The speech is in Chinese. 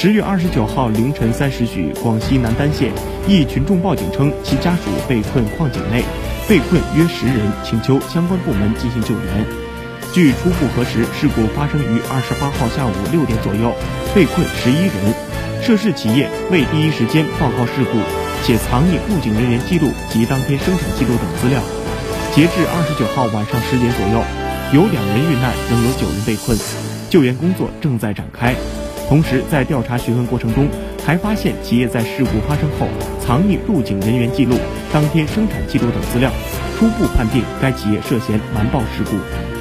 十月二十九号凌晨三时许，广西南丹县一群众报警称其家属被困矿井内，被困约十人，请求相关部门进行救援。据初步核实，事故发生于二十八号下午六点左右，被困十一人。涉事企业未第一时间报告事故，且藏匿入境人员记录及当天生产记录等资料。截至二十九号晚上十点左右，有两人遇难，仍有九人被困，救援工作正在展开。同时，在调查询问过程中，还发现企业在事故发生后藏匿入境人员记录、当天生产记录等资料，初步判定该企业涉嫌瞒报事故。